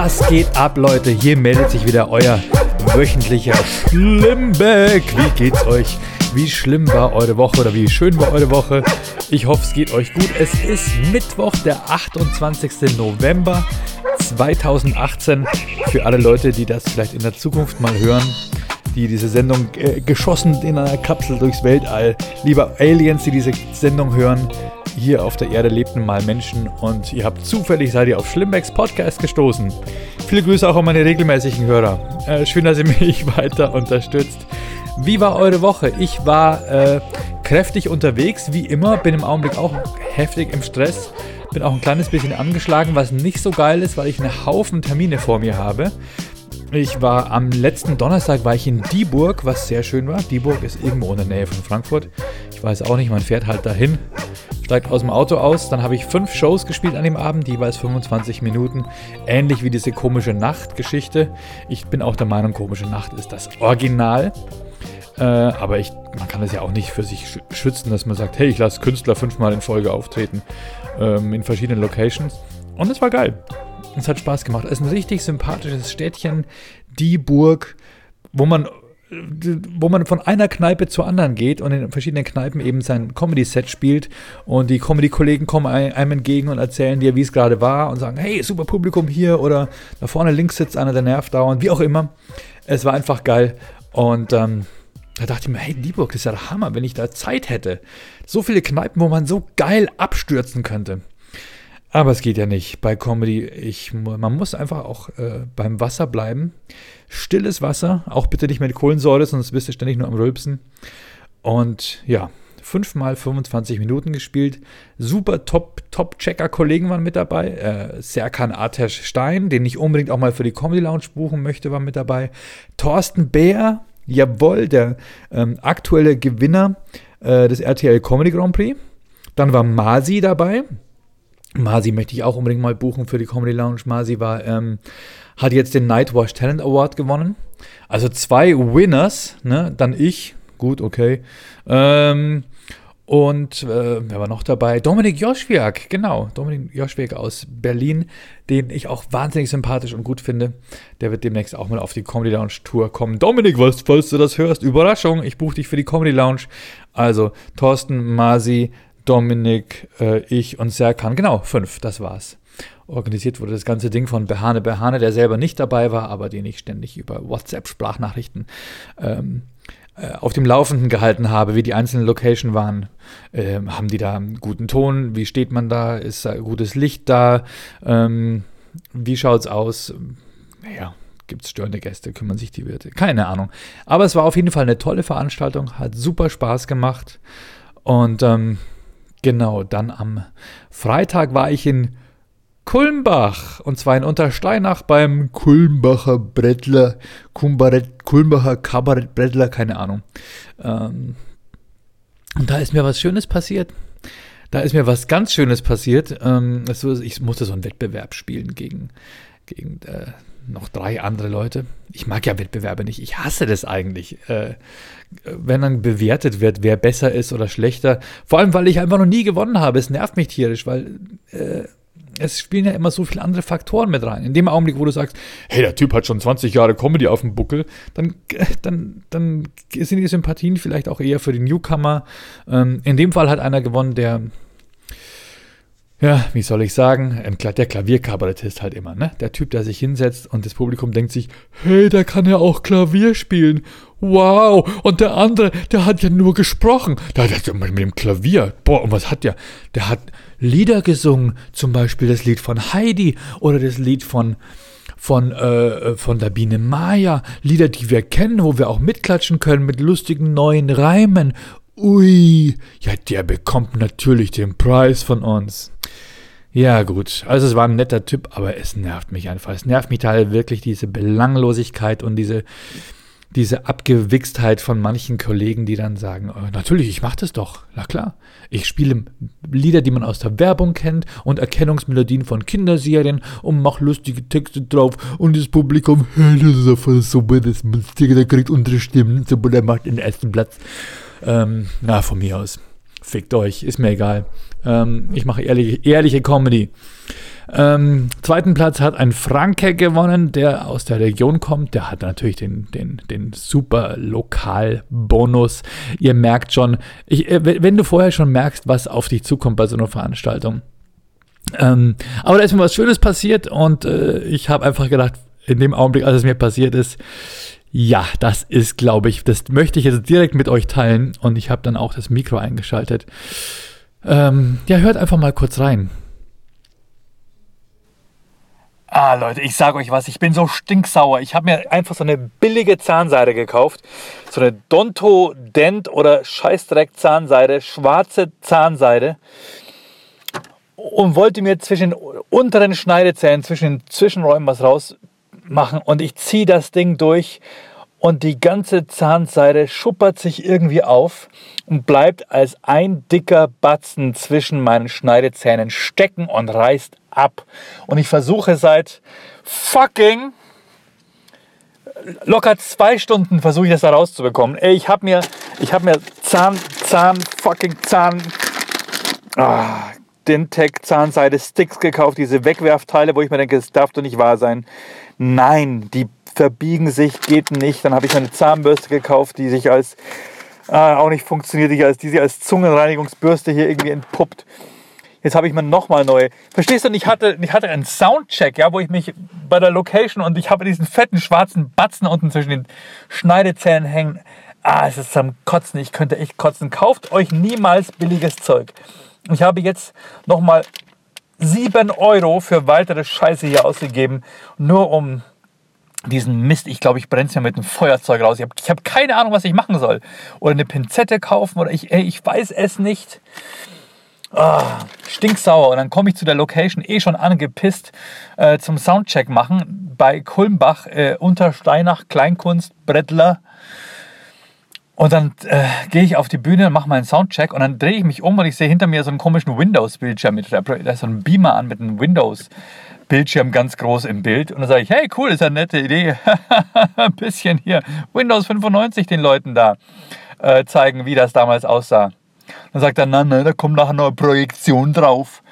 Was geht ab, Leute? Hier meldet sich wieder euer wöchentlicher Schlimmbeck. Wie geht's euch? Wie schlimm war eure Woche oder wie schön war eure Woche? Ich hoffe, es geht euch gut. Es ist Mittwoch, der 28. November 2018. Für alle Leute, die das vielleicht in der Zukunft mal hören, die diese Sendung äh, geschossen in einer Kapsel durchs Weltall. Lieber Aliens, die diese Sendung hören, hier auf der Erde lebten mal Menschen und ihr habt zufällig seid ihr auf Schlimmbecks Podcast gestoßen. Viele Grüße auch an meine regelmäßigen Hörer. Äh, schön, dass ihr mich weiter unterstützt. Wie war eure Woche? Ich war äh, kräftig unterwegs, wie immer, bin im Augenblick auch heftig im Stress. Bin auch ein kleines bisschen angeschlagen, was nicht so geil ist, weil ich einen Haufen Termine vor mir habe. Ich war am letzten Donnerstag war ich in Dieburg, was sehr schön war. Dieburg ist irgendwo in der Nähe von Frankfurt. Ich weiß auch nicht, man fährt halt dahin, steigt aus dem Auto aus. Dann habe ich fünf Shows gespielt an dem Abend, jeweils 25 Minuten. Ähnlich wie diese komische Nacht-Geschichte. Ich bin auch der Meinung, komische Nacht ist das Original. Äh, aber ich, man kann das ja auch nicht für sich schützen, dass man sagt, hey, ich lasse Künstler fünfmal in Folge auftreten ähm, in verschiedenen Locations. Und es war geil. Es hat Spaß gemacht. Es ist ein richtig sympathisches Städtchen, die Burg, wo man wo man von einer Kneipe zur anderen geht und in verschiedenen Kneipen eben sein Comedy-Set spielt und die Comedy-Kollegen kommen einem entgegen und erzählen dir, wie es gerade war und sagen, hey, super Publikum hier oder da vorne links sitzt einer, der nervt dauernd, wie auch immer. Es war einfach geil und ähm, da dachte ich mir, hey, Dieburg, das ist ja der Hammer, wenn ich da Zeit hätte. So viele Kneipen, wo man so geil abstürzen könnte. Aber es geht ja nicht bei Comedy. Ich, man muss einfach auch äh, beim Wasser bleiben. Stilles Wasser, auch bitte nicht mit Kohlensäure, sonst bist du ständig nur am Rülpsen. Und ja, fünfmal 25 Minuten gespielt. Super Top-Checker-Kollegen waren mit dabei. Äh, Serkan Atesh Stein, den ich unbedingt auch mal für die Comedy Lounge buchen möchte, war mit dabei. Thorsten Bär, jawohl, der ähm, aktuelle Gewinner äh, des RTL Comedy Grand Prix. Dann war Masi dabei. Masi möchte ich auch unbedingt mal buchen für die Comedy Lounge. Masi war, ähm, hat jetzt den Nightwash Talent Award gewonnen. Also zwei Winners, ne? Dann ich. Gut, okay. Ähm, und äh, wer war noch dabei? Dominik Joschwiak, genau. Dominik Joschwiak aus Berlin, den ich auch wahnsinnig sympathisch und gut finde. Der wird demnächst auch mal auf die Comedy Lounge Tour kommen. Dominik, was, falls du das hörst, Überraschung, ich buche dich für die Comedy Lounge. Also Thorsten, Masi, Dominik, äh, ich und Serkan. Genau, fünf, das war's. Organisiert wurde das ganze Ding von Behane Behane, der selber nicht dabei war, aber den ich ständig über WhatsApp-Sprachnachrichten ähm, äh, auf dem Laufenden gehalten habe, wie die einzelnen Locations waren. Ähm, haben die da einen guten Ton? Wie steht man da? Ist da gutes Licht da? Ähm, wie schaut's aus? Naja, gibt es störende Gäste, kümmern sich die Wirte. Keine Ahnung. Aber es war auf jeden Fall eine tolle Veranstaltung, hat super Spaß gemacht. Und ähm, Genau, dann am Freitag war ich in Kulmbach und zwar in Untersteinach beim Kulmbacher Brettler, Kulmbacher Kabarett Brettler, keine Ahnung. Ähm, und da ist mir was Schönes passiert. Da ist mir was ganz Schönes passiert. Ähm, ich musste so einen Wettbewerb spielen gegen, gegen äh, noch drei andere Leute. Ich mag ja Wettbewerbe nicht. Ich hasse das eigentlich. Äh, wenn dann bewertet wird, wer besser ist oder schlechter. Vor allem, weil ich einfach noch nie gewonnen habe. Es nervt mich tierisch, weil äh, es spielen ja immer so viele andere Faktoren mit rein. In dem Augenblick, wo du sagst, hey, der Typ hat schon 20 Jahre Comedy auf dem Buckel, dann, dann, dann sind die Sympathien vielleicht auch eher für den Newcomer. Ähm, in dem Fall hat einer gewonnen, der ja, wie soll ich sagen, der Klavierkabarettist halt immer, ne? Der Typ, der sich hinsetzt und das Publikum denkt sich, hey, der kann ja auch Klavier spielen. Wow. Und der andere, der hat ja nur gesprochen. Der hat mit dem Klavier. Boah, und was hat der? Der hat Lieder gesungen. Zum Beispiel das Lied von Heidi oder das Lied von, von, äh, von der Biene Maya. Lieder, die wir kennen, wo wir auch mitklatschen können mit lustigen neuen Reimen. Ui, ja, der bekommt natürlich den Preis von uns. Ja, gut. Also es war ein netter Typ, aber es nervt mich einfach. Es nervt mich halt wirklich diese Belanglosigkeit und diese, diese Abgewichstheit von manchen Kollegen, die dann sagen, oh, natürlich, ich mache das doch. Na klar. Ich spiele Lieder, die man aus der Werbung kennt und Erkennungsmelodien von Kinderserien und mache lustige Texte drauf und das Publikum, hey, das ist einfach super, das Monster, der kriegt unsere Stimmen, der macht den ersten Platz. Ähm, na, von mir aus. Fickt euch, ist mir egal. Ähm, ich mache ehrliche, ehrliche Comedy. Ähm, zweiten Platz hat ein Franke gewonnen, der aus der Region kommt. Der hat natürlich den, den, den super Lokalbonus. Ihr merkt schon, ich, äh, wenn du vorher schon merkst, was auf dich zukommt bei so einer Veranstaltung. Ähm, aber da ist mir was Schönes passiert und äh, ich habe einfach gedacht, in dem Augenblick, als es mir passiert ist, ja, das ist, glaube ich, das möchte ich jetzt direkt mit euch teilen und ich habe dann auch das Mikro eingeschaltet. Ähm, ja, hört einfach mal kurz rein. Ah, Leute, ich sage euch was, ich bin so stinksauer. Ich habe mir einfach so eine billige Zahnseide gekauft. So eine Donto Dent oder Scheißdreck Zahnseide, schwarze Zahnseide. Und wollte mir zwischen unteren Schneidezähnen, zwischen den Zwischenräumen was rausmachen. Und ich ziehe das Ding durch und die ganze Zahnseide schuppert sich irgendwie auf und bleibt als ein dicker Batzen zwischen meinen Schneidezähnen stecken und reißt ab. Und ich versuche seit fucking locker zwei Stunden versuche ich das da rauszubekommen. Ey, ich habe mir, ich habe mir Zahn, Zahn, fucking Zahn, ah, Dentec Zahnseide Sticks gekauft, diese Wegwerfteile, wo ich mir denke, das darf doch nicht wahr sein. Nein, die verbiegen sich, geht nicht. Dann habe ich eine Zahnbürste gekauft, die sich als äh, auch nicht funktioniert, die, als, die sich als Zungenreinigungsbürste hier irgendwie entpuppt. Jetzt habe ich mir nochmal neue. Verstehst du? Ich hatte, ich hatte einen Soundcheck, ja, wo ich mich bei der Location und ich habe diesen fetten schwarzen Batzen unten zwischen den Schneidezähnen hängen. Ah, es ist am Kotzen. Ich könnte echt kotzen. Kauft euch niemals billiges Zeug. Ich habe jetzt nochmal 7 Euro für weitere Scheiße hier ausgegeben, nur um diesen Mist, ich glaube, ich brenne es ja mit einem Feuerzeug raus. Ich habe hab keine Ahnung, was ich machen soll. Oder eine Pinzette kaufen oder ich, ey, ich weiß es nicht. Oh, stinksauer. Und dann komme ich zu der Location eh schon angepisst äh, zum Soundcheck machen bei Kulmbach äh, unter Steinach Kleinkunst Brettler. Und dann äh, gehe ich auf die Bühne, mache meinen Soundcheck und dann drehe ich mich um und ich sehe hinter mir so einen komischen Windows-Bildschirm. Da ist so ein Beamer an mit einem Windows. Bildschirm ganz groß im Bild. Und dann sage ich, hey, cool, ist eine nette Idee. Ein bisschen hier Windows 95 den Leuten da äh, zeigen, wie das damals aussah. Dann sagt er, nein, nein, da kommt nachher noch eine Projektion drauf.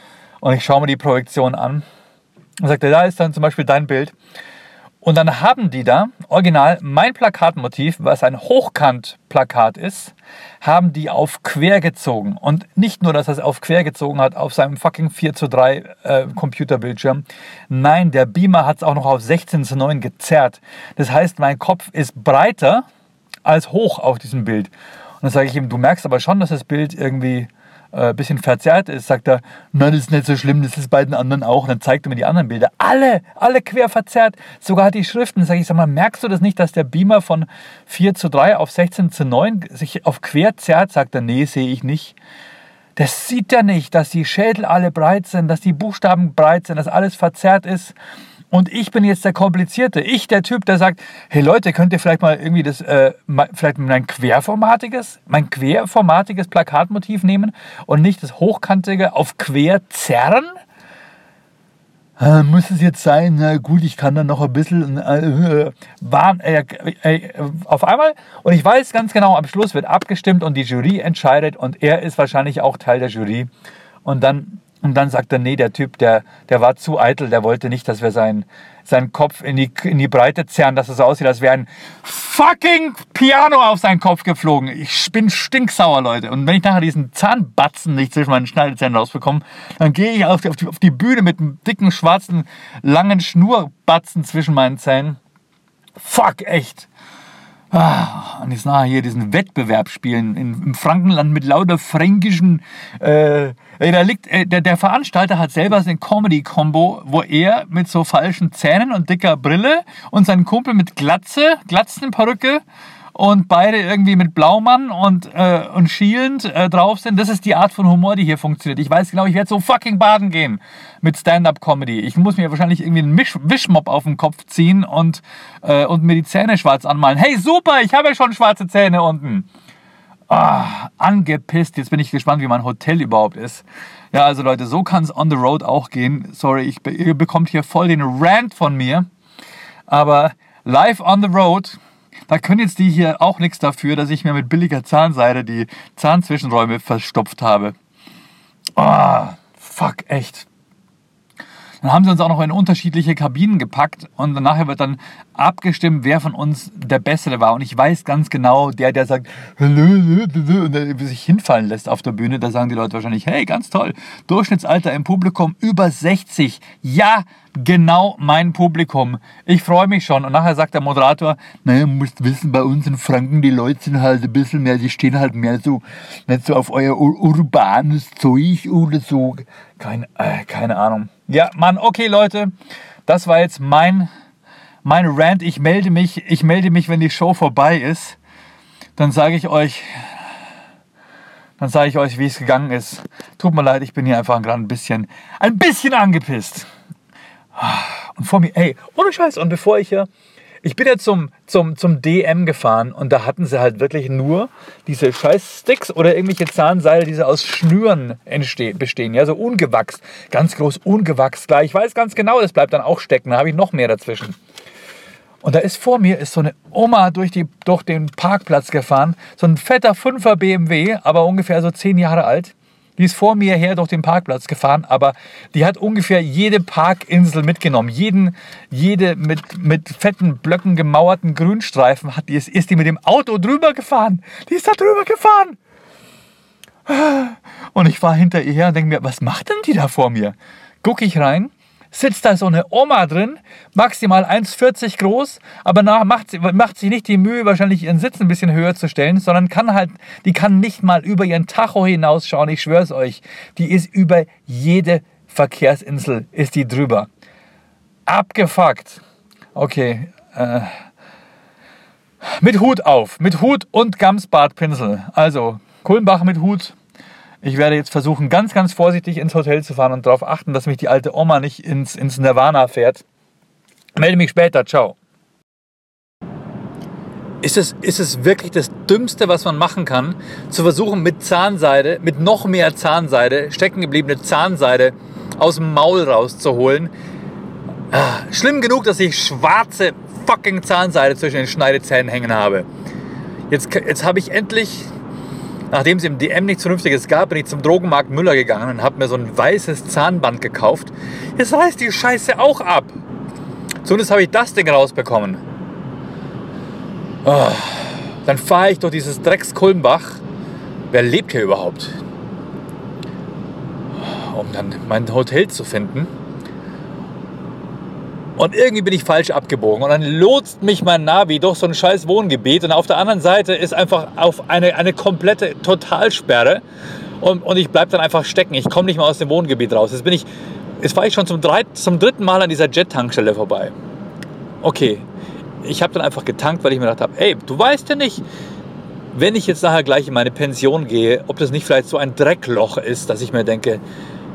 Und ich schaue mir die Projektion an. Und sagt er, da ist dann zum Beispiel dein Bild. Und dann haben die da, original, mein Plakatmotiv, was ein Hochkant-Plakat ist, haben die auf quer gezogen. Und nicht nur, dass er es auf quer gezogen hat auf seinem fucking 4 zu 3 äh, Computerbildschirm. Nein, der Beamer hat es auch noch auf 16 zu 9 gezerrt. Das heißt, mein Kopf ist breiter als hoch auf diesem Bild. Und dann sage ich ihm, du merkst aber schon, dass das Bild irgendwie äh, bisschen verzerrt ist, sagt er, nein, das ist nicht so schlimm, das ist bei den anderen auch. Und dann zeigt er mir die anderen Bilder. Alle, alle quer verzerrt. Sogar die Schriften. Sag ich, sag mal, merkst du das nicht, dass der Beamer von 4 zu 3 auf 16 zu 9 sich auf quer zerrt? Sagt er, nee, sehe ich nicht. Das sieht er nicht, dass die Schädel alle breit sind, dass die Buchstaben breit sind, dass alles verzerrt ist. Und ich bin jetzt der Komplizierte. Ich, der Typ, der sagt, hey Leute, könnt ihr vielleicht mal irgendwie das, äh, vielleicht mein querformatiges, mein querformatiges Plakatmotiv nehmen und nicht das hochkantige auf quer zerren? Äh, muss es jetzt sein? Na gut, ich kann dann noch ein bisschen äh, warn, äh, äh, auf einmal. Und ich weiß ganz genau, am Schluss wird abgestimmt und die Jury entscheidet und er ist wahrscheinlich auch Teil der Jury. Und dann und dann sagt er, nee, der Typ, der, der war zu eitel, der wollte nicht, dass wir seinen, seinen Kopf in die, in die Breite zerren, dass es so aussieht, als wäre ein fucking Piano auf seinen Kopf geflogen. Ich bin stinksauer, Leute. Und wenn ich nachher diesen Zahnbatzen nicht zwischen meinen Schneidezähnen rausbekomme, dann gehe ich auf die, auf, die, auf die Bühne mit einem dicken, schwarzen, langen Schnurbatzen zwischen meinen Zähnen. Fuck, echt. Ah, und jetzt nachher hier diesen Wettbewerb spielen in, im Frankenland mit lauter fränkischen. Äh, da liegt, äh, der, der Veranstalter hat selber sein Comedy-Kombo, wo er mit so falschen Zähnen und dicker Brille und sein Kumpel mit Glatze, Glatzenperücke und beide irgendwie mit Blaumann und, äh, und schielend äh, drauf sind. Das ist die Art von Humor, die hier funktioniert. Ich weiß genau, ich werde so fucking baden gehen mit Stand-Up-Comedy. Ich muss mir wahrscheinlich irgendwie einen Misch Wischmopp auf den Kopf ziehen und, äh, und mir die Zähne schwarz anmalen. Hey, super, ich habe ja schon schwarze Zähne unten. Ah, angepisst. Jetzt bin ich gespannt, wie mein Hotel überhaupt ist. Ja, also Leute, so kann es on the road auch gehen. Sorry, ich, ihr bekommt hier voll den Rant von mir. Aber live on the road da können jetzt die hier auch nichts dafür, dass ich mir mit billiger Zahnseide die Zahnzwischenräume verstopft habe. Ah, oh, fuck, echt. Dann haben sie uns auch noch in unterschiedliche Kabinen gepackt und nachher wird dann abgestimmt, wer von uns der Bessere war. Und ich weiß ganz genau, der, der sagt, und der sich hinfallen lässt auf der Bühne, da sagen die Leute wahrscheinlich, hey, ganz toll, Durchschnittsalter im Publikum über 60. Ja, genau mein Publikum. Ich freue mich schon. Und nachher sagt der Moderator, naja, musst wissen, bei uns in Franken, die Leute sind halt ein bisschen mehr, die stehen halt mehr so, nicht so auf euer ur urbanes Zeug oder so. Keine, äh, keine Ahnung. Ja, Mann, okay, Leute, das war jetzt mein, mein Rant. Ich melde mich, ich melde mich, wenn die Show vorbei ist. Dann sage ich euch, dann sage ich euch, wie es gegangen ist. Tut mir leid, ich bin hier einfach gerade ein bisschen, ein bisschen angepisst. Und vor mir, ey, ohne Scheiß. Und bevor ich hier, ich bin ja zum, zum, zum DM gefahren und da hatten sie halt wirklich nur diese scheiß Sticks oder irgendwelche Zahnseile, die so aus Schnüren bestehen, ja, so ungewachst, ganz groß ungewachst. Klar, ich weiß ganz genau, das bleibt dann auch stecken, da habe ich noch mehr dazwischen. Und da ist vor mir ist so eine Oma durch, die, durch den Parkplatz gefahren, so ein fetter 5er BMW, aber ungefähr so zehn Jahre alt. Die ist vor mir her durch den Parkplatz gefahren, aber die hat ungefähr jede Parkinsel mitgenommen. Jeden, jede mit, mit fetten Blöcken gemauerten Grünstreifen hat die, ist, ist die mit dem Auto drüber gefahren. Die ist da drüber gefahren. Und ich fahre hinter ihr her und denke mir, was macht denn die da vor mir? Gucke ich rein, sitzt da so eine Oma drin, maximal 1,40 groß, aber nach, macht, macht sich nicht die Mühe, wahrscheinlich ihren Sitz ein bisschen höher zu stellen, sondern kann halt, die kann nicht mal über ihren Tacho hinausschauen, ich schwör's euch. Die ist über jede Verkehrsinsel, ist die drüber. Abgefuckt. Okay, äh, mit Hut auf, mit Hut und Gamsbartpinsel. Also, Kulmbach mit Hut, ich werde jetzt versuchen, ganz, ganz vorsichtig ins Hotel zu fahren und darauf achten, dass mich die alte Oma nicht ins, ins Nirvana fährt. Melde mich später. Ciao. Ist es, ist es wirklich das Dümmste, was man machen kann, zu versuchen, mit Zahnseide, mit noch mehr Zahnseide, stecken gebliebene Zahnseide aus dem Maul rauszuholen? Ah, schlimm genug, dass ich schwarze fucking Zahnseide zwischen den Schneidezähnen hängen habe. Jetzt, jetzt habe ich endlich Nachdem es im DM nichts Vernünftiges gab, bin ich zum Drogenmarkt Müller gegangen und habe mir so ein weißes Zahnband gekauft. Jetzt reißt die Scheiße auch ab. Zumindest habe ich das Ding rausbekommen. Oh, dann fahre ich durch dieses Drecks Kulmbach. Wer lebt hier überhaupt? Um dann mein Hotel zu finden. Und irgendwie bin ich falsch abgebogen. Und dann lotst mich mein Navi durch so ein scheiß Wohngebiet. Und auf der anderen Seite ist einfach auf eine, eine komplette Totalsperre. Und, und ich bleibe dann einfach stecken. Ich komme nicht mehr aus dem Wohngebiet raus. Jetzt jetzt fahre ich schon zum, drei, zum dritten Mal an dieser Jet-Tankstelle vorbei. Okay, ich habe dann einfach getankt, weil ich mir gedacht habe, ey, du weißt ja nicht, wenn ich jetzt nachher gleich in meine Pension gehe, ob das nicht vielleicht so ein Dreckloch ist, dass ich mir denke,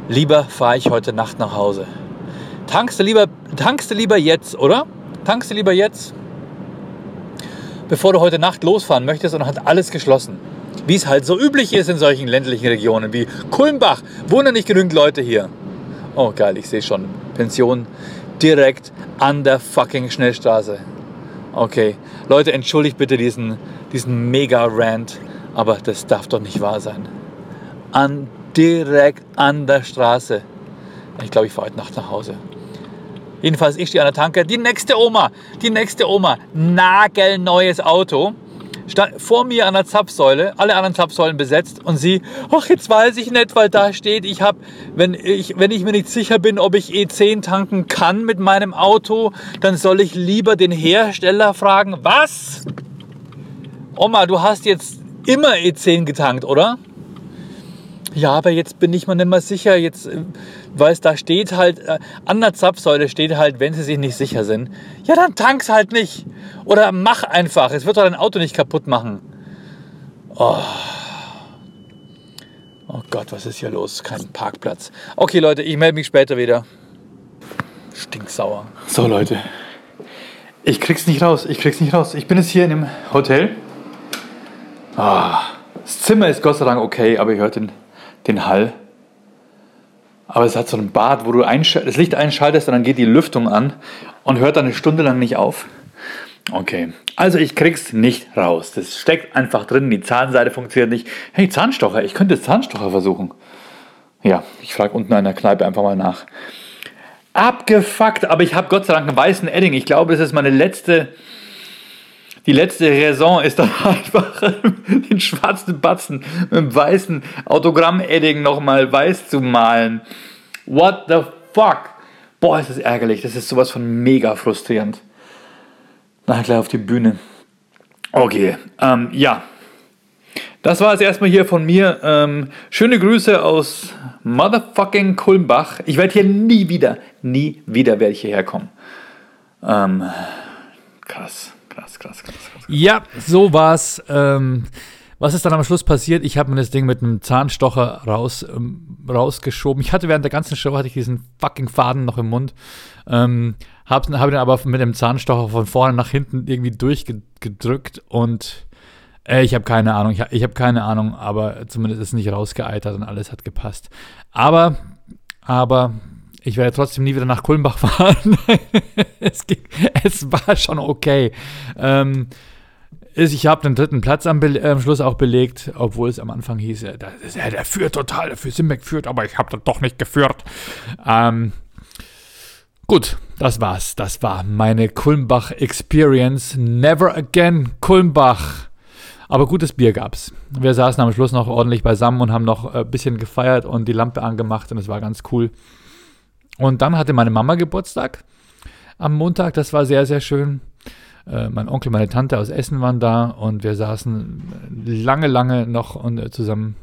lieber fahre ich heute Nacht nach Hause. Tankst du lieber, tankst du lieber jetzt, oder? Tankst du lieber jetzt, bevor du heute Nacht losfahren möchtest und hat alles geschlossen. Wie es halt so üblich ist in solchen ländlichen Regionen wie Kulmbach. Wohnen nicht genügend Leute hier. Oh geil, ich sehe schon. Pension direkt an der fucking Schnellstraße. Okay, Leute, entschuldigt bitte diesen, diesen Mega-Rant, aber das darf doch nicht wahr sein. An, direkt an der Straße. Ich glaube, ich fahre heute Nacht nach Hause. Jedenfalls, ich stehe an der Tanke. Die nächste Oma, die nächste Oma, nagelneues Auto. Stand vor mir an der Zapfsäule, alle anderen Zapfsäulen besetzt und sie, ach, jetzt weiß ich nicht, weil da steht, ich habe, wenn ich, wenn ich mir nicht sicher bin, ob ich E10 tanken kann mit meinem Auto, dann soll ich lieber den Hersteller fragen. Was? Oma, du hast jetzt immer E10 getankt, oder? Ja, aber jetzt bin ich mir nicht mehr sicher, jetzt, äh, weil es da steht halt, äh, an der Zapfsäule steht halt, wenn sie sich nicht sicher sind. Ja, dann tank's halt nicht. Oder mach einfach, es wird doch dein Auto nicht kaputt machen. Oh. oh Gott, was ist hier los? Kein Parkplatz. Okay, Leute, ich melde mich später wieder. Stinksauer. So, Leute. Ich krieg's nicht raus, ich krieg's nicht raus. Ich bin jetzt hier in einem Hotel. Oh. Das Zimmer ist Gott sei Dank okay, aber ihr hört den den Hall. Aber es hat so ein Bad, wo du das Licht einschaltest und dann geht die Lüftung an und hört dann eine Stunde lang nicht auf. Okay, also ich krieg's nicht raus. Das steckt einfach drin, die Zahnseite funktioniert nicht. Hey, Zahnstocher, ich könnte Zahnstocher versuchen. Ja, ich frage unten in der Kneipe einfach mal nach. Abgefuckt, aber ich habe Gott sei Dank einen weißen Edding. Ich glaube, das ist meine letzte, die letzte Raison ist dann einfach den schwarzen Batzen mit dem weißen Autogramm-Edding nochmal weiß zu malen. What the fuck? Boah, ist das ärgerlich. Das ist sowas von mega frustrierend. Nachher gleich auf die Bühne. Okay, ähm, ja. Das war es erstmal hier von mir. Ähm, schöne Grüße aus motherfucking Kulmbach. Ich werde hier nie wieder, nie wieder werde ich hierher kommen. Ähm, krass, krass, krass, krass, krass. Ja, so war's. Ähm, was ist dann am Schluss passiert? Ich habe mir das Ding mit einem Zahnstocher raus, ähm, rausgeschoben. Ich hatte während der ganzen Show hatte ich diesen fucking Faden noch im Mund. Ähm, habe hab den aber mit dem Zahnstocher von vorne nach hinten irgendwie durchgedrückt und äh, ich habe keine Ahnung, ich, ich habe keine Ahnung, aber zumindest ist es nicht rausgeeitert und alles hat gepasst. Aber, aber ich werde trotzdem nie wieder nach Kulmbach fahren. es, ging, es, war schon okay. Ähm, ich habe den dritten Platz am, Be am, Schluss auch belegt, obwohl es am Anfang hieß, ja, der, der führt total, der Simbeck führt, aber ich habe das doch nicht geführt. Ähm, gut, das war's. Das war meine Kulmbach Experience. Never again Kulmbach. Aber gutes Bier gab's. Wir saßen am Schluss noch ordentlich beisammen und haben noch ein bisschen gefeiert und die Lampe angemacht und es war ganz cool. Und dann hatte meine Mama Geburtstag am Montag. Das war sehr, sehr schön. Äh, mein Onkel, meine Tante aus Essen waren da und wir saßen lange, lange noch äh, zusammen.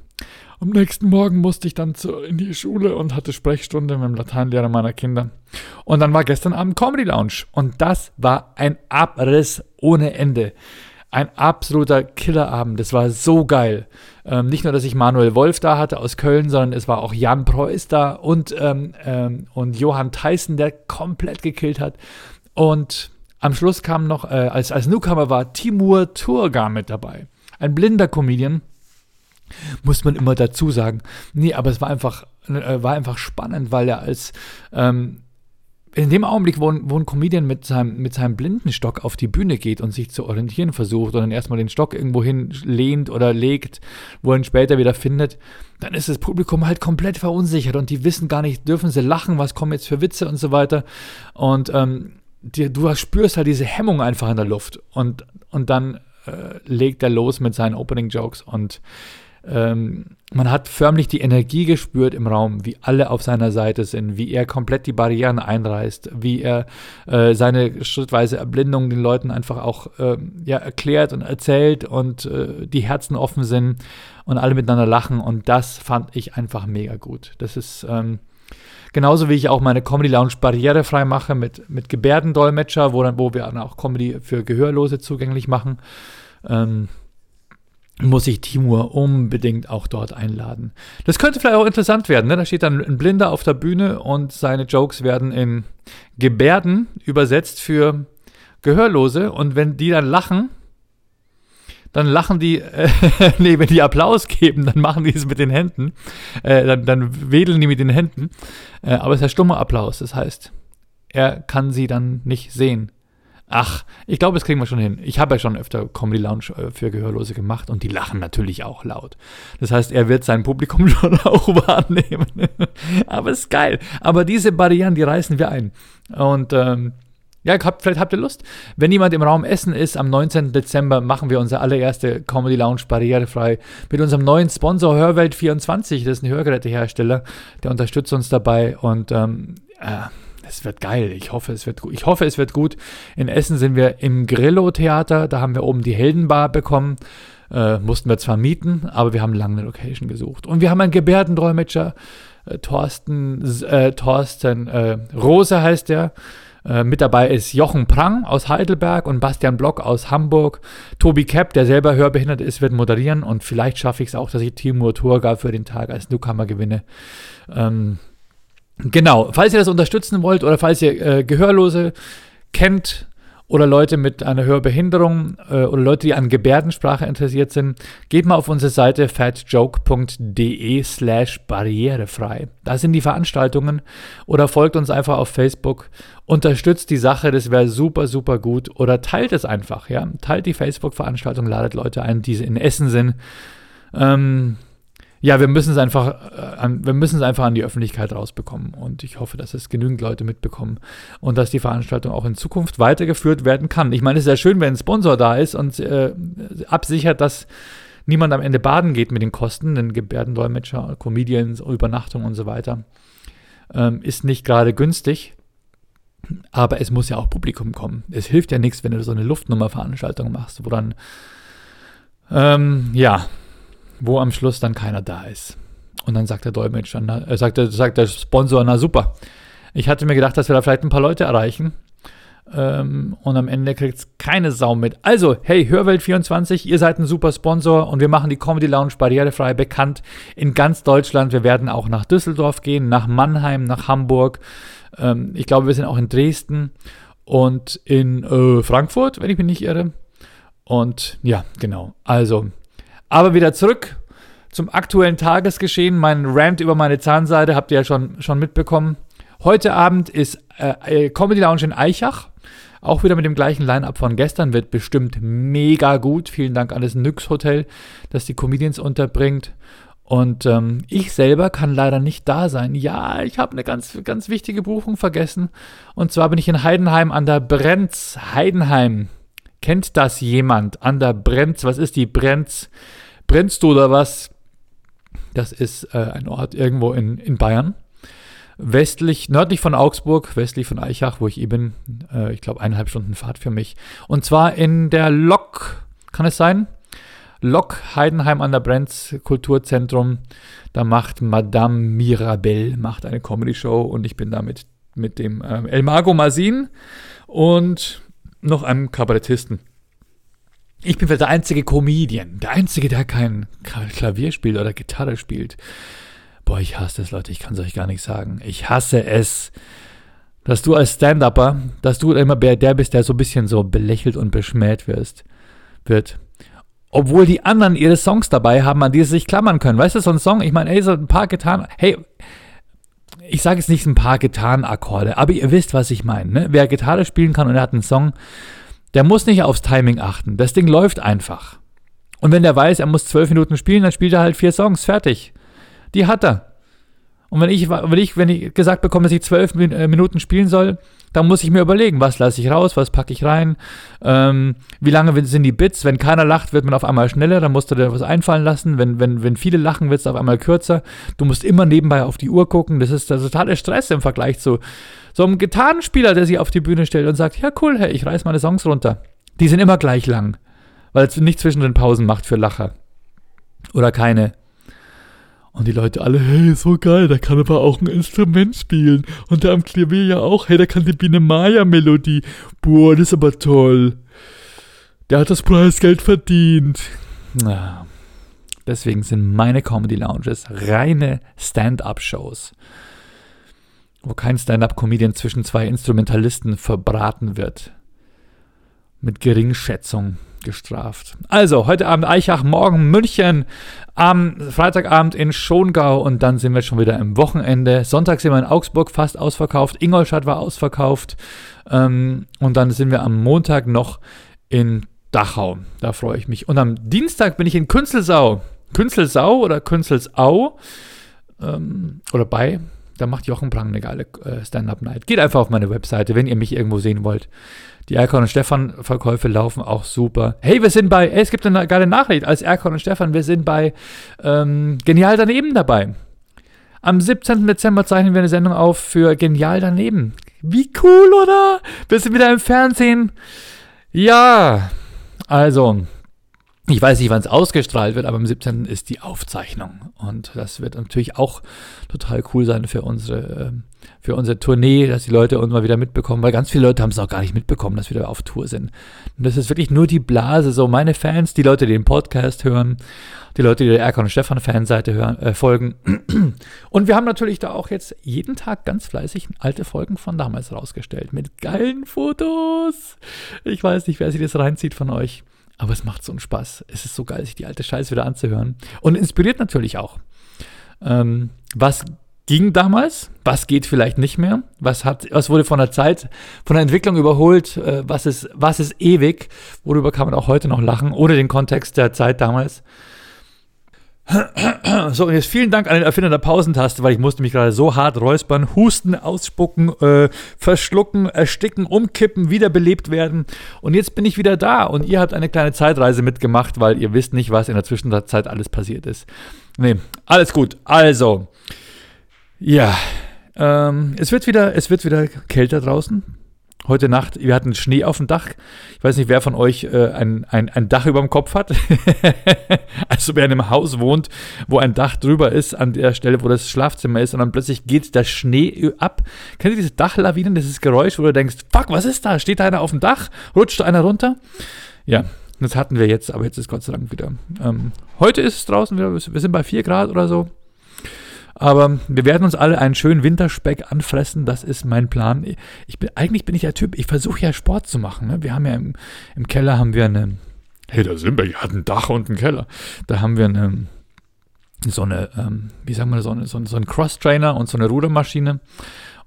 Am nächsten Morgen musste ich dann in die Schule und hatte Sprechstunde mit dem Lateinlehrer meiner Kinder. Und dann war gestern Abend Comedy Lounge und das war ein Abriss ohne Ende ein absoluter Killerabend. Das war so geil. Ähm, nicht nur, dass ich Manuel Wolf da hatte aus Köln, sondern es war auch Jan Preuß da und, ähm, ähm, und Johann Theissen, der komplett gekillt hat. Und am Schluss kam noch, äh, als, als Newcomer war Timur Turga mit dabei. Ein blinder Comedian. Muss man immer dazu sagen. Nee, aber es war einfach, äh, war einfach spannend, weil er als ähm, in dem Augenblick, wo, wo ein Comedian mit seinem, mit seinem Blindenstock auf die Bühne geht und sich zu orientieren versucht und dann erstmal den Stock irgendwo hin lehnt oder legt, wo er ihn später wieder findet, dann ist das Publikum halt komplett verunsichert und die wissen gar nicht, dürfen sie lachen, was kommen jetzt für Witze und so weiter. Und ähm, die, du spürst halt diese Hemmung einfach in der Luft und, und dann äh, legt er los mit seinen Opening Jokes und ähm, man hat förmlich die Energie gespürt im Raum, wie alle auf seiner Seite sind, wie er komplett die Barrieren einreißt, wie er äh, seine schrittweise Erblindung den Leuten einfach auch äh, ja, erklärt und erzählt und äh, die Herzen offen sind und alle miteinander lachen. Und das fand ich einfach mega gut. Das ist ähm, genauso wie ich auch meine Comedy Lounge barrierefrei mache mit, mit Gebärdendolmetscher, wo, dann, wo wir dann auch Comedy für Gehörlose zugänglich machen. Ähm, muss ich Timur unbedingt auch dort einladen. Das könnte vielleicht auch interessant werden. Ne? Da steht dann ein Blinder auf der Bühne und seine Jokes werden in Gebärden übersetzt für Gehörlose. Und wenn die dann lachen, dann lachen die, äh, nee, wenn die Applaus geben, dann machen die es mit den Händen. Äh, dann, dann wedeln die mit den Händen. Äh, aber es ist ein stummer Applaus. Das heißt, er kann sie dann nicht sehen. Ach, ich glaube, das kriegen wir schon hin. Ich habe ja schon öfter Comedy Lounge äh, für Gehörlose gemacht und die lachen natürlich auch laut. Das heißt, er wird sein Publikum schon auch wahrnehmen. Aber es ist geil. Aber diese Barrieren, die reißen wir ein. Und ähm, ja, vielleicht habt ihr Lust. Wenn jemand im Raum Essen ist, am 19. Dezember machen wir unsere allererste Comedy Lounge barrierefrei mit unserem neuen Sponsor Hörwelt24. Das ist ein Hörgerätehersteller. Der unterstützt uns dabei und ähm, äh, es wird geil. Ich hoffe, es wird gut. Ich hoffe, es wird gut. In Essen sind wir im Grillo-Theater. Da haben wir oben die Heldenbar bekommen. Äh, mussten wir zwar mieten, aber wir haben lange eine Location gesucht. Und wir haben einen Gebärdendolmetscher. Äh, Thorsten, äh, Thorsten äh, Rose heißt der. Äh, mit dabei ist Jochen Prang aus Heidelberg und Bastian Block aus Hamburg. Tobi Kepp, der selber hörbehindert ist, wird moderieren und vielleicht schaffe ich es auch, dass ich Timur Turga für den Tag als Newcomer gewinne. Ähm, Genau, falls ihr das unterstützen wollt oder falls ihr äh, Gehörlose kennt oder Leute mit einer Hörbehinderung äh, oder Leute, die an Gebärdensprache interessiert sind, geht mal auf unsere Seite fatjoke.de slash barrierefrei. Da sind die Veranstaltungen oder folgt uns einfach auf Facebook, unterstützt die Sache, das wäre super, super gut oder teilt es einfach, ja. Teilt die Facebook-Veranstaltung, ladet Leute ein, die in Essen sind. Ähm, ja, wir müssen es einfach, äh, an, wir müssen es einfach an die Öffentlichkeit rausbekommen. Und ich hoffe, dass es genügend Leute mitbekommen und dass die Veranstaltung auch in Zukunft weitergeführt werden kann. Ich meine, es ist ja schön, wenn ein Sponsor da ist und äh, absichert, dass niemand am Ende baden geht mit den Kosten, denn Gebärdendolmetscher, Comedians, Übernachtung und so weiter ähm, ist nicht gerade günstig. Aber es muss ja auch Publikum kommen. Es hilft ja nichts, wenn du so eine Luftnummerveranstaltung machst, wo dann, ähm, ja, wo am Schluss dann keiner da ist. Und dann sagt der Dolmetscher, na, äh, sagt, der, sagt der Sponsor, na super. Ich hatte mir gedacht, dass wir da vielleicht ein paar Leute erreichen. Ähm, und am Ende kriegt es keine Sau mit. Also, hey, Hörwelt24, ihr seid ein super Sponsor und wir machen die Comedy Lounge barrierefrei bekannt in ganz Deutschland. Wir werden auch nach Düsseldorf gehen, nach Mannheim, nach Hamburg. Ähm, ich glaube, wir sind auch in Dresden und in äh, Frankfurt, wenn ich mich nicht irre. Und ja, genau. Also, aber wieder zurück zum aktuellen Tagesgeschehen. Mein Rant über meine Zahnseide habt ihr ja schon, schon mitbekommen. Heute Abend ist äh, äh, Comedy Lounge in Eichach. Auch wieder mit dem gleichen Line-Up von gestern. Wird bestimmt mega gut. Vielen Dank an das Nyx Hotel, das die Comedians unterbringt. Und ähm, ich selber kann leider nicht da sein. Ja, ich habe eine ganz, ganz wichtige Buchung vergessen. Und zwar bin ich in Heidenheim an der Brenz. Heidenheim. Kennt das jemand? An der Brenz. Was ist die Brenz? Brennst du oder was? Das ist äh, ein Ort irgendwo in, in Bayern. Westlich, nördlich von Augsburg, westlich von Eichach, wo ich eben bin. Äh, ich glaube, eineinhalb Stunden Fahrt für mich. Und zwar in der Lok, kann es sein? Lok Heidenheim an der Brenz Kulturzentrum. Da macht Madame Mirabelle macht eine Comedy-Show und ich bin da mit, mit dem äh, El Mago Masin und noch einem Kabarettisten. Ich bin vielleicht der einzige Comedian, der einzige, der kein Klavier spielt oder Gitarre spielt. Boah, ich hasse es, Leute, ich kann es euch gar nicht sagen. Ich hasse es, dass du als Stand-Upper, dass du immer der bist, der so ein bisschen so belächelt und beschmäht wirst, wird. Obwohl die anderen ihre Songs dabei haben, an die sie sich klammern können. Weißt du, so ein Song, ich meine, ey, so ein paar Gitarren, hey, ich sage jetzt nicht ein paar Gitarrenakkorde, aber ihr wisst, was ich meine. Ne? Wer Gitarre spielen kann und er hat einen Song, der muss nicht aufs Timing achten. Das Ding läuft einfach. Und wenn der weiß, er muss zwölf Minuten spielen, dann spielt er halt vier Songs. Fertig. Die hat er. Und wenn ich, wenn ich, wenn ich gesagt bekomme, dass ich zwölf äh, Minuten spielen soll, dann muss ich mir überlegen, was lasse ich raus, was packe ich rein, ähm, wie lange sind die Bits. Wenn keiner lacht, wird man auf einmal schneller, dann musst du dir was einfallen lassen. Wenn, wenn, wenn viele lachen, wird es auf einmal kürzer. Du musst immer nebenbei auf die Uhr gucken. Das ist der totale Stress im Vergleich zu so einem Gitarrenspieler, der sich auf die Bühne stellt und sagt, ja cool, hey, ich reiß meine Songs runter. Die sind immer gleich lang, weil es nicht zwischen den Pausen macht für Lacher. Oder keine. Und die Leute alle, hey, so geil, der kann aber auch ein Instrument spielen. Und der am Klavier ja auch, hey, der kann die Biene Maya-Melodie. Boah, das ist aber toll. Der hat das Preisgeld verdient. Ja. Deswegen sind meine Comedy Lounges reine Stand-up-Shows, wo kein Stand-up-Comedian zwischen zwei Instrumentalisten verbraten wird. Mit Geringschätzung gestraft. Also, heute Abend Eichach, morgen München, am Freitagabend in Schongau und dann sind wir schon wieder im Wochenende. Sonntag sind wir in Augsburg fast ausverkauft, Ingolstadt war ausverkauft ähm, und dann sind wir am Montag noch in Dachau. Da freue ich mich. Und am Dienstag bin ich in Künzelsau. Künzelsau oder Künzelsau ähm, oder bei da macht Jochen Prang eine geile äh, Stand-Up-Night. Geht einfach auf meine Webseite, wenn ihr mich irgendwo sehen wollt. Die Erkon und Stefan Verkäufe laufen auch super. Hey, wir sind bei, hey, es gibt eine geile Nachricht als Erkon und Stefan, wir sind bei ähm, Genial daneben dabei. Am 17. Dezember zeichnen wir eine Sendung auf für Genial daneben. Wie cool, oder? Wir sind wieder im Fernsehen. Ja, also, ich weiß nicht, wann es ausgestrahlt wird, aber am 17. ist die Aufzeichnung. Und das wird natürlich auch total cool sein für unsere, ähm, für unsere Tournee, dass die Leute uns mal wieder mitbekommen, weil ganz viele Leute haben es auch gar nicht mitbekommen, dass wir da auf Tour sind. Und das ist wirklich nur die Blase, so meine Fans, die Leute, die den Podcast hören, die Leute, die der Erkan und Stefan Fanseite hören, äh, folgen. Und wir haben natürlich da auch jetzt jeden Tag ganz fleißig alte Folgen von damals rausgestellt mit geilen Fotos. Ich weiß nicht, wer sich das reinzieht von euch. Aber es macht so einen Spaß. Es ist so geil, sich die alte Scheiße wieder anzuhören. Und inspiriert natürlich auch. Ähm, was ging damals? Was geht vielleicht nicht mehr? Was, hat, was wurde von der Zeit, von der Entwicklung überholt? Äh, was, ist, was ist ewig? Worüber kann man auch heute noch lachen, ohne den Kontext der Zeit damals? So, und jetzt vielen Dank an den Erfinder der Pausentaste, weil ich musste mich gerade so hart räuspern, husten, ausspucken, äh, verschlucken, ersticken, umkippen, wiederbelebt werden. Und jetzt bin ich wieder da und ihr habt eine kleine Zeitreise mitgemacht, weil ihr wisst nicht, was in der Zwischenzeit alles passiert ist. Nee, alles gut. Also, ja, ähm, es wird wieder, es wird wieder kälter draußen heute Nacht, wir hatten Schnee auf dem Dach. Ich weiß nicht, wer von euch äh, ein, ein, ein Dach über dem Kopf hat. also wer in einem Haus wohnt, wo ein Dach drüber ist, an der Stelle, wo das Schlafzimmer ist, und dann plötzlich geht der Schnee ab. Kennt ihr diese Dachlawinen, dieses Geräusch, wo du denkst, fuck, was ist da? Steht da einer auf dem Dach? Rutscht einer runter? Ja, das hatten wir jetzt, aber jetzt ist Gott sei Dank wieder. Ähm, heute ist es draußen wieder, wir sind bei 4 Grad oder so. Aber wir werden uns alle einen schönen Winterspeck anfressen. Das ist mein Plan. Ich bin, eigentlich bin ich der Typ, ich versuche ja Sport zu machen. Ne? Wir haben ja im, im Keller haben wir eine, hey, da sind wir, ja, ein Dach und ein Keller. Da haben wir eine, so eine, ähm, wie sagen wir, so, eine, so, so einen Cross-Trainer und so eine Rudermaschine.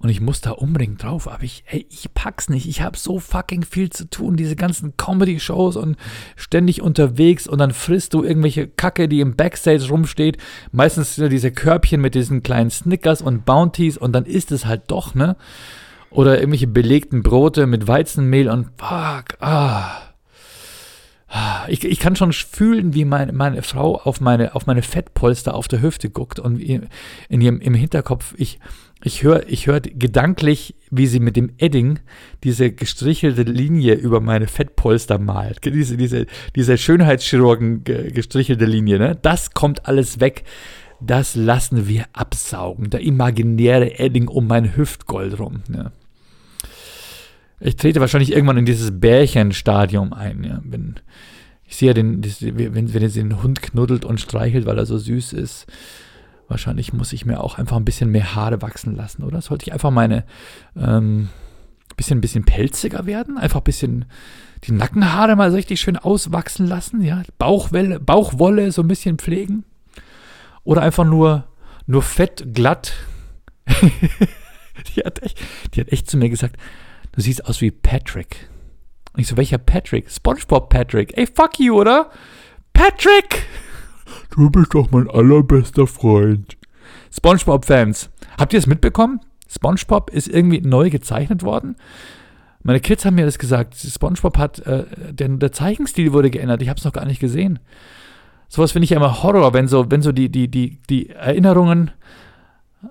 Und ich muss da unbedingt drauf, aber ich, ey, ich pack's nicht. Ich habe so fucking viel zu tun, diese ganzen Comedy-Shows und ständig unterwegs und dann frisst du irgendwelche Kacke, die im Backstage rumsteht. Meistens diese Körbchen mit diesen kleinen Snickers und Bounties und dann ist es halt doch, ne? Oder irgendwelche belegten Brote mit Weizenmehl und fuck, ah. Ich, ich kann schon fühlen, wie meine, meine Frau auf meine, auf meine Fettpolster auf der Hüfte guckt und in ihrem im Hinterkopf ich ich höre ich hör gedanklich, wie sie mit dem Edding diese gestrichelte Linie über meine Fettpolster malt. Diese, diese, diese Schönheitschirurgen gestrichelte Linie, ne? Das kommt alles weg. Das lassen wir absaugen. Der imaginäre Edding um mein Hüftgold rum. Ne? Ich trete wahrscheinlich irgendwann in dieses Bärchenstadium ein. Ja? Wenn, ich sehe ja den, wenn, wenn er den Hund knuddelt und streichelt, weil er so süß ist Wahrscheinlich muss ich mir auch einfach ein bisschen mehr Haare wachsen lassen, oder? Sollte ich einfach meine ähm, bisschen, bisschen pelziger werden? Einfach ein bisschen die Nackenhaare mal so richtig schön auswachsen lassen, ja? Bauchwelle, Bauchwolle so ein bisschen pflegen? Oder einfach nur, nur fett, glatt? die, hat echt, die hat echt zu mir gesagt, du siehst aus wie Patrick. Und ich so, welcher Patrick? SpongeBob Patrick. Ey, fuck you, oder? Patrick! Du bist doch mein allerbester Freund. SpongeBob-Fans, habt ihr es mitbekommen? SpongeBob ist irgendwie neu gezeichnet worden. Meine Kids haben mir das gesagt. SpongeBob hat, äh, der, der Zeichenstil wurde geändert. Ich habe es noch gar nicht gesehen. Sowas finde ich ja immer Horror, wenn so, wenn so die, die, die, die Erinnerungen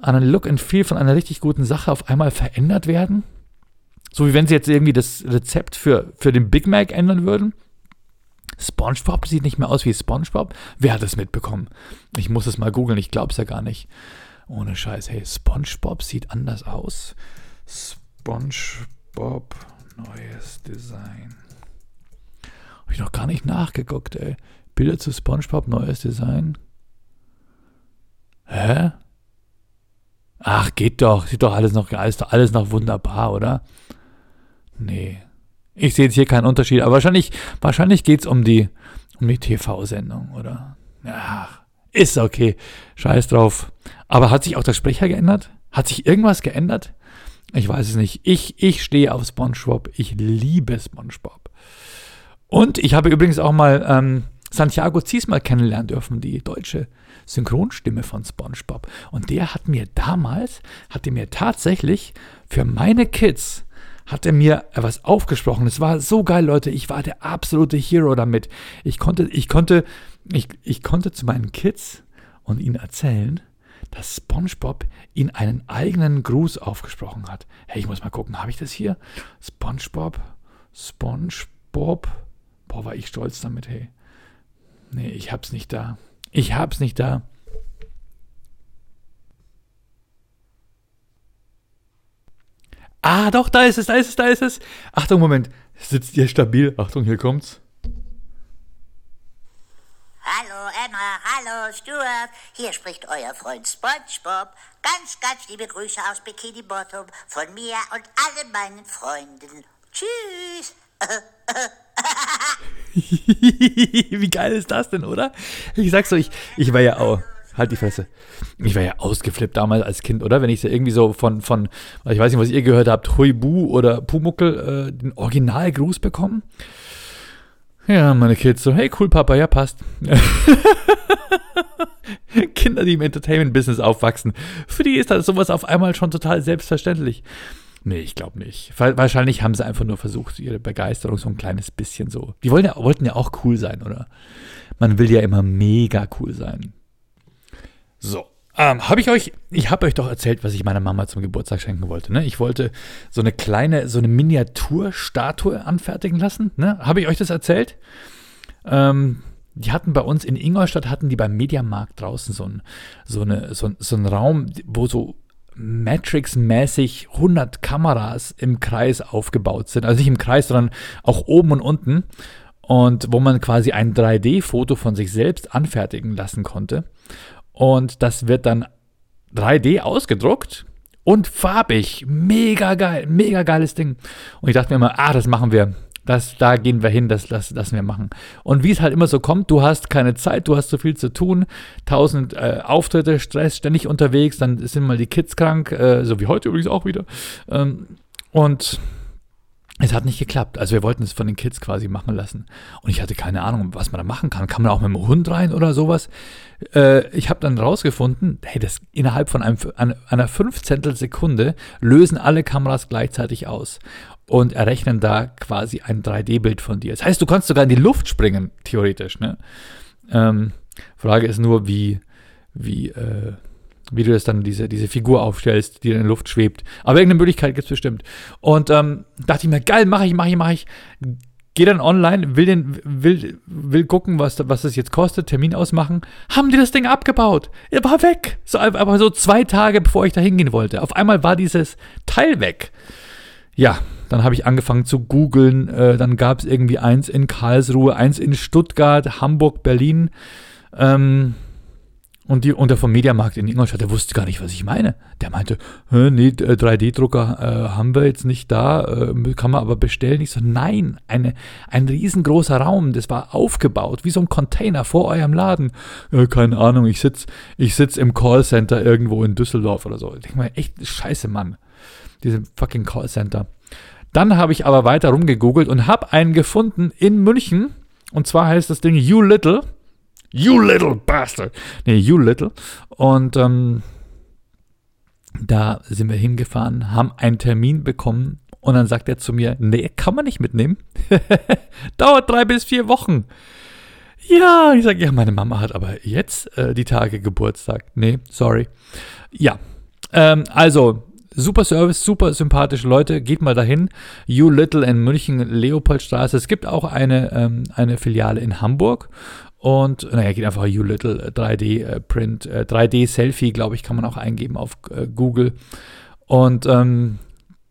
an einen Look and Feel von einer richtig guten Sache auf einmal verändert werden. So wie wenn sie jetzt irgendwie das Rezept für, für den Big Mac ändern würden. SpongeBob sieht nicht mehr aus wie SpongeBob. Wer hat das mitbekommen? Ich muss es mal googeln, ich glaube es ja gar nicht. Ohne Scheiß, hey, SpongeBob sieht anders aus. SpongeBob, neues Design. Habe ich noch gar nicht nachgeguckt, ey. Bilder zu SpongeBob, neues Design. Hä? Ach, geht doch. Sieht doch alles noch, alles, alles noch wunderbar, oder? Nee. Ich sehe jetzt hier keinen Unterschied, aber wahrscheinlich, wahrscheinlich geht es um die, um die TV-Sendung, oder? Ja, ist okay. Scheiß drauf. Aber hat sich auch der Sprecher geändert? Hat sich irgendwas geändert? Ich weiß es nicht. Ich, ich stehe auf SpongeBob. Ich liebe SpongeBob. Und ich habe übrigens auch mal ähm, Santiago Ziesmal kennenlernen dürfen, die deutsche Synchronstimme von SpongeBob. Und der hat mir damals, hatte mir tatsächlich für meine Kids hat er mir etwas aufgesprochen. Es war so geil, Leute. Ich war der absolute Hero damit. Ich konnte, ich konnte, ich, ich konnte zu meinen Kids und ihnen erzählen, dass SpongeBob ihnen einen eigenen Gruß aufgesprochen hat. Hey, ich muss mal gucken, habe ich das hier? SpongeBob, SpongeBob. Boah, war ich stolz damit, hey. Nee, ich hab's nicht da. Ich hab's nicht da. Ah, doch, da ist es, da ist es, da ist es. Achtung, Moment. Sitzt ihr stabil? Achtung, hier kommt's. Hallo Emma, hallo Stuart. Hier spricht euer Freund SpongeBob. Ganz, ganz liebe Grüße aus Bikini Bottom von mir und allen meinen Freunden. Tschüss. Wie geil ist das denn, oder? Ich sag's euch, ich war ja auch. Halt die Fresse. Ich war ja ausgeflippt damals als Kind, oder? Wenn ich so irgendwie so von, von ich weiß nicht, was ihr gehört habt, Huibu oder Pumuckel, äh, den Originalgruß bekommen. Ja, meine Kids so, hey cool Papa, ja passt. Kinder, die im Entertainment-Business aufwachsen, für die ist das sowas auf einmal schon total selbstverständlich. Nee, ich glaube nicht. Wahrscheinlich haben sie einfach nur versucht, ihre Begeisterung so ein kleines bisschen so. Die wollen ja, wollten ja auch cool sein, oder? Man will ja immer mega cool sein. So. Ähm, habe ich euch, ich habe euch doch erzählt, was ich meiner Mama zum Geburtstag schenken wollte. Ne? Ich wollte so eine kleine, so eine Miniaturstatue anfertigen lassen. Ne? Habe ich euch das erzählt? Ähm, die hatten bei uns in Ingolstadt, hatten die beim Mediamarkt draußen so, ein, so, eine, so, so einen Raum, wo so Matrix-mäßig 100 Kameras im Kreis aufgebaut sind. Also nicht im Kreis, sondern auch oben und unten. Und wo man quasi ein 3D-Foto von sich selbst anfertigen lassen konnte. Und das wird dann 3D ausgedruckt und farbig. Mega geil, mega geiles Ding. Und ich dachte mir immer, ah, das machen wir. Das, da gehen wir hin, das, das lassen wir machen. Und wie es halt immer so kommt, du hast keine Zeit, du hast so viel zu tun, tausend äh, Auftritte, Stress, ständig unterwegs, dann sind mal die Kids krank, äh, so wie heute übrigens auch wieder. Ähm, und es hat nicht geklappt. Also wir wollten es von den Kids quasi machen lassen. Und ich hatte keine Ahnung, was man da machen kann. Kann man auch mit dem Hund rein oder sowas? Äh, ich habe dann rausgefunden, hey, das innerhalb von einem, einer Fünfzehntelsekunde lösen alle Kameras gleichzeitig aus und errechnen da quasi ein 3D-Bild von dir. Das heißt, du kannst sogar in die Luft springen, theoretisch. Ne? Ähm, Frage ist nur, wie, wie, äh, wie du das dann diese, diese Figur aufstellst, die in der Luft schwebt. Aber irgendeine Möglichkeit gibt es bestimmt. Und ähm, dachte ich mir, geil, mache ich, mache ich, mache ich. Geh dann online, will, den, will, will gucken, was, was das jetzt kostet, Termin ausmachen. Haben die das Ding abgebaut? Er war weg. So, aber so zwei Tage, bevor ich da hingehen wollte. Auf einmal war dieses Teil weg. Ja, dann habe ich angefangen zu googeln. Äh, dann gab es irgendwie eins in Karlsruhe, eins in Stuttgart, Hamburg, Berlin. Ähm, und, die, und der vom Mediamarkt in Ingolstadt, der wusste gar nicht, was ich meine. Der meinte, nee, 3D-Drucker äh, haben wir jetzt nicht da, äh, kann man aber bestellen. Ich so, nein, eine, ein riesengroßer Raum, das war aufgebaut, wie so ein Container vor eurem Laden. Äh, keine Ahnung, ich sitze ich sitz im Callcenter irgendwo in Düsseldorf oder so. Ich denke mal, echt scheiße, Mann. Diese fucking Callcenter. Dann habe ich aber weiter rumgegoogelt und habe einen gefunden in München. Und zwar heißt das Ding You Little. You Little Bastard. Nee, You Little. Und ähm, da sind wir hingefahren, haben einen Termin bekommen. Und dann sagt er zu mir, nee, kann man nicht mitnehmen. Dauert drei bis vier Wochen. Ja, ich sage, ja, meine Mama hat aber jetzt äh, die Tage Geburtstag. Nee, sorry. Ja, ähm, also Super Service, super sympathische Leute. Geht mal dahin. You Little in München, Leopoldstraße. Es gibt auch eine, ähm, eine Filiale in Hamburg. Und naja, geht einfach You Little 3D äh, Print, äh, 3D Selfie, glaube ich, kann man auch eingeben auf äh, Google. Und ähm,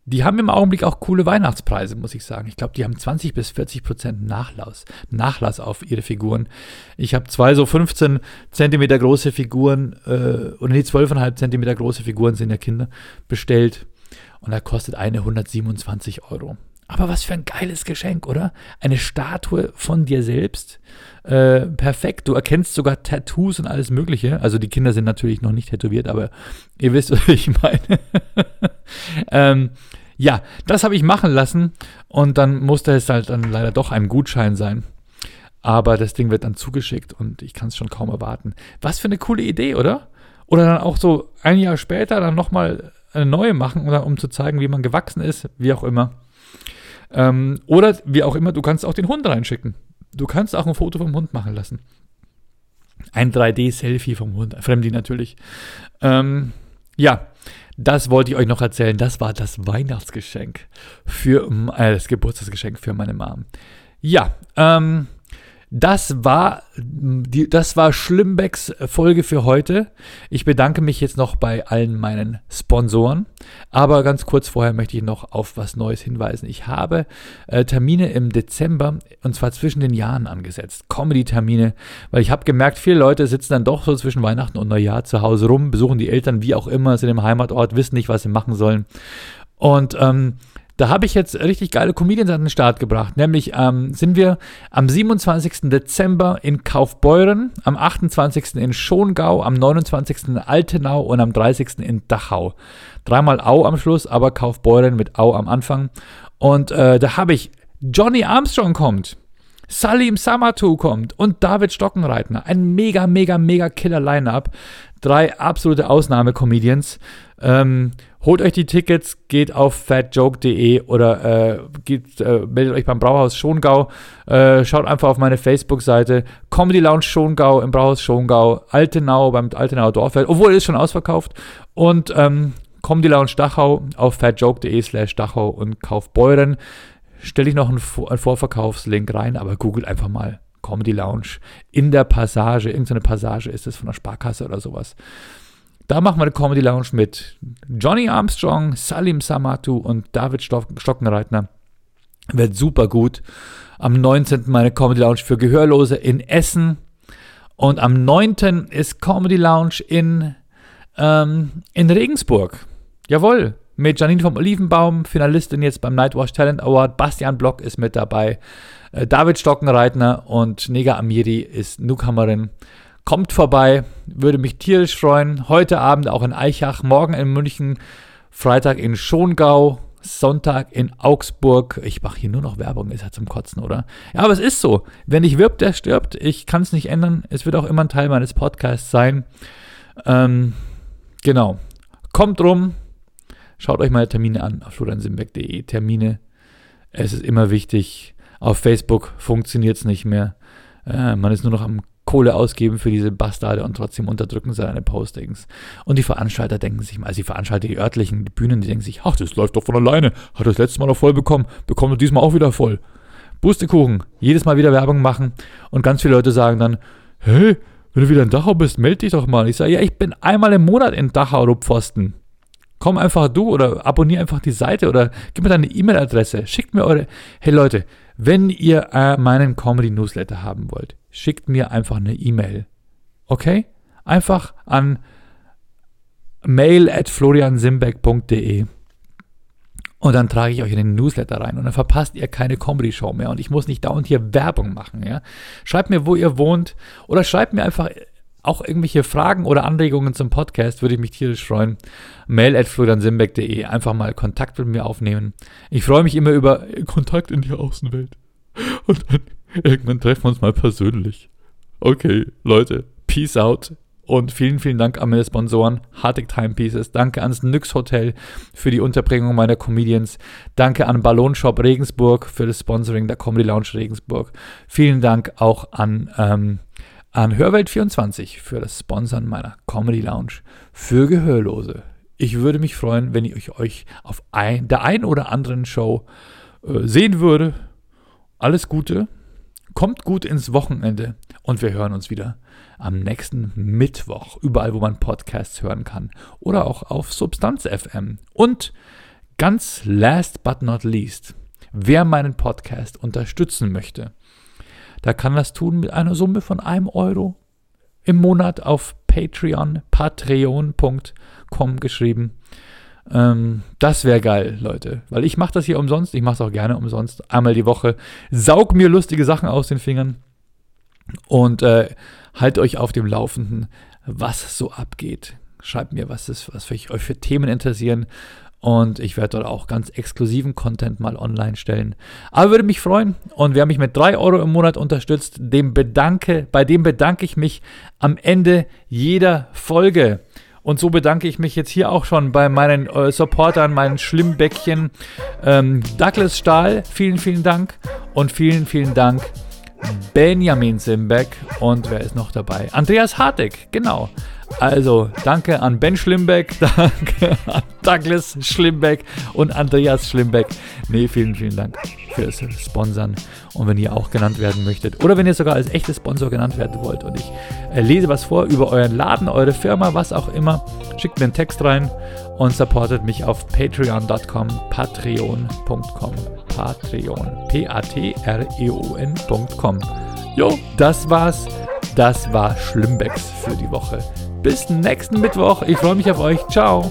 die haben im Augenblick auch coole Weihnachtspreise, muss ich sagen. Ich glaube, die haben 20 bis 40 Prozent Nachlass, Nachlass auf ihre Figuren. Ich habe zwei so 15 Zentimeter große Figuren, äh, oder nee, 12,5 Zentimeter große Figuren sind der Kinder bestellt. Und da kostet eine 127 Euro. Aber was für ein geiles Geschenk, oder? Eine Statue von dir selbst. Äh, perfekt. Du erkennst sogar Tattoos und alles Mögliche. Also die Kinder sind natürlich noch nicht tätowiert, aber ihr wisst, was ich meine. ähm, ja, das habe ich machen lassen und dann musste es halt dann leider doch ein Gutschein sein. Aber das Ding wird dann zugeschickt und ich kann es schon kaum erwarten. Was für eine coole Idee, oder? Oder dann auch so ein Jahr später dann nochmal eine neue machen, um zu zeigen, wie man gewachsen ist, wie auch immer. Ähm, oder wie auch immer, du kannst auch den Hund reinschicken. Du kannst auch ein Foto vom Hund machen lassen. Ein 3D-Selfie vom Hund, Fremdi natürlich. Ähm, ja, das wollte ich euch noch erzählen. Das war das Weihnachtsgeschenk für, äh, das Geburtstagsgeschenk für meine Mom. Ja, ähm, das war, die, das war Schlimmbecks Folge für heute. Ich bedanke mich jetzt noch bei allen meinen Sponsoren. Aber ganz kurz vorher möchte ich noch auf was Neues hinweisen. Ich habe äh, Termine im Dezember und zwar zwischen den Jahren angesetzt. Comedy-Termine, weil ich habe gemerkt, viele Leute sitzen dann doch so zwischen Weihnachten und Neujahr zu Hause rum, besuchen die Eltern wie auch immer, sind im Heimatort, wissen nicht, was sie machen sollen. Und ähm, da habe ich jetzt richtig geile Comedians an den Start gebracht. Nämlich ähm, sind wir am 27. Dezember in Kaufbeuren, am 28. in Schongau, am 29. in Altenau und am 30. in Dachau. Dreimal Au am Schluss, aber Kaufbeuren mit Au am Anfang. Und äh, da habe ich Johnny Armstrong kommt. Salim Samatu kommt und David Stockenreitner. Ein mega, mega, mega killer Line-Up. Drei absolute Ausnahmecomedians. Ähm, holt euch die Tickets, geht auf fatjoke.de oder äh, geht, äh, meldet euch beim Brauhaus Schongau. Äh, schaut einfach auf meine Facebook-Seite. Comedy Lounge Schongau im Brauhaus Schongau. Altenau beim Altenauer Dorffeld. Obwohl, ist schon ausverkauft. Und ähm, Comedy Lounge Dachau auf fatjoke.de slash Dachau und Kaufbeuren. Stelle ich noch einen, einen Vorverkaufslink rein, aber googelt einfach mal Comedy Lounge in der Passage. Irgendeine Passage ist es von der Sparkasse oder sowas. Da machen wir eine Comedy Lounge mit Johnny Armstrong, Salim Samatu und David Stockenreitner. Wird super gut. Am 19. meine Comedy Lounge für Gehörlose in Essen. Und am 9. ist Comedy Lounge in, ähm, in Regensburg. Jawohl. Mit Janine vom Olivenbaum, Finalistin jetzt beim Nightwatch Talent Award. Bastian Block ist mit dabei. Äh, David Stockenreitner und Nega Amiri ist Newcomerin. Kommt vorbei, würde mich tierisch freuen. Heute Abend auch in Eichach, morgen in München, Freitag in Schongau, Sonntag in Augsburg. Ich mache hier nur noch Werbung, ist ja zum Kotzen, oder? Ja, aber es ist so. Wer nicht wirbt, der stirbt. Ich kann es nicht ändern. Es wird auch immer ein Teil meines Podcasts sein. Ähm, genau. Kommt rum. Schaut euch meine Termine an auf floriansimbeck.de. Termine. Es ist immer wichtig. Auf Facebook funktioniert es nicht mehr. Äh, man ist nur noch am Kohle ausgeben für diese Bastarde und trotzdem unterdrücken sie deine Postings. Und die Veranstalter denken sich mal, also die Veranstalter, die örtlichen die Bühnen, die denken sich, ach, das läuft doch von alleine. Hat das letzte Mal noch voll bekommen, bekommt er diesmal auch wieder voll. Pustekuchen, jedes Mal wieder Werbung machen und ganz viele Leute sagen dann, hey, wenn du wieder in Dachau bist, melde dich doch mal. Ich sage, ja, ich bin einmal im Monat in Dachau, du Pfosten. Komm einfach du oder abonniere einfach die Seite oder gib mir deine E-Mail-Adresse. Schickt mir eure. Hey Leute, wenn ihr äh, meinen Comedy-Newsletter haben wollt, schickt mir einfach eine E-Mail. Okay? Einfach an mail at floriansimbeck.de und dann trage ich euch in den Newsletter rein und dann verpasst ihr keine Comedy-Show mehr und ich muss nicht dauernd hier Werbung machen. Ja? Schreibt mir, wo ihr wohnt oder schreibt mir einfach auch irgendwelche Fragen oder Anregungen zum Podcast, würde ich mich tierisch freuen. Mail at floriansimbeck.de. Einfach mal Kontakt mit mir aufnehmen. Ich freue mich immer über Kontakt in die Außenwelt. Und dann irgendwann treffen wir uns mal persönlich. Okay, Leute, peace out. Und vielen, vielen Dank an meine Sponsoren, Hartig Timepieces. Danke ans Nyx Hotel für die Unterbringung meiner Comedians. Danke an Ballonshop Regensburg für das Sponsoring der Comedy Lounge Regensburg. Vielen Dank auch an ähm, an Hörwelt24 für das Sponsern meiner Comedy Lounge für Gehörlose. Ich würde mich freuen, wenn ich euch auf ein, der einen oder anderen Show äh, sehen würde. Alles Gute, kommt gut ins Wochenende und wir hören uns wieder am nächsten Mittwoch, überall, wo man Podcasts hören kann oder auch auf Substanz FM. Und ganz last but not least, wer meinen Podcast unterstützen möchte, da kann das tun mit einer Summe von einem Euro im Monat auf Patreon, patreon.com geschrieben. Ähm, das wäre geil, Leute. Weil ich mache das hier umsonst. Ich mache es auch gerne umsonst. Einmal die Woche. Saug mir lustige Sachen aus den Fingern. Und äh, halt euch auf dem Laufenden, was so abgeht. Schreibt mir, was, ist, was für euch für Themen interessieren. Und ich werde dort auch ganz exklusiven Content mal online stellen. Aber würde mich freuen. Und wer mich mit 3 Euro im Monat unterstützt, dem bedanke, bei dem bedanke ich mich am Ende jeder Folge. Und so bedanke ich mich jetzt hier auch schon bei meinen äh, Supportern, meinen Schlimmbäckchen. Ähm, Douglas Stahl, vielen, vielen Dank. Und vielen, vielen Dank Benjamin Simbeck. Und wer ist noch dabei? Andreas Hartig, genau. Also, danke an Ben Schlimbeck, danke an Douglas Schlimbeck und Andreas Schlimbeck. Nee, vielen, vielen Dank fürs Sponsern. Und wenn ihr auch genannt werden möchtet oder wenn ihr sogar als echter Sponsor genannt werden wollt und ich äh, lese was vor über euren Laden, eure Firma, was auch immer, schickt mir einen Text rein und supportet mich auf patreon.com, patreon.com, patreon, p-a-t-r-e-o-n.com. Jo, das war's. Das war Schlimmbecks für die Woche. Bis nächsten Mittwoch. Ich freue mich auf euch. Ciao.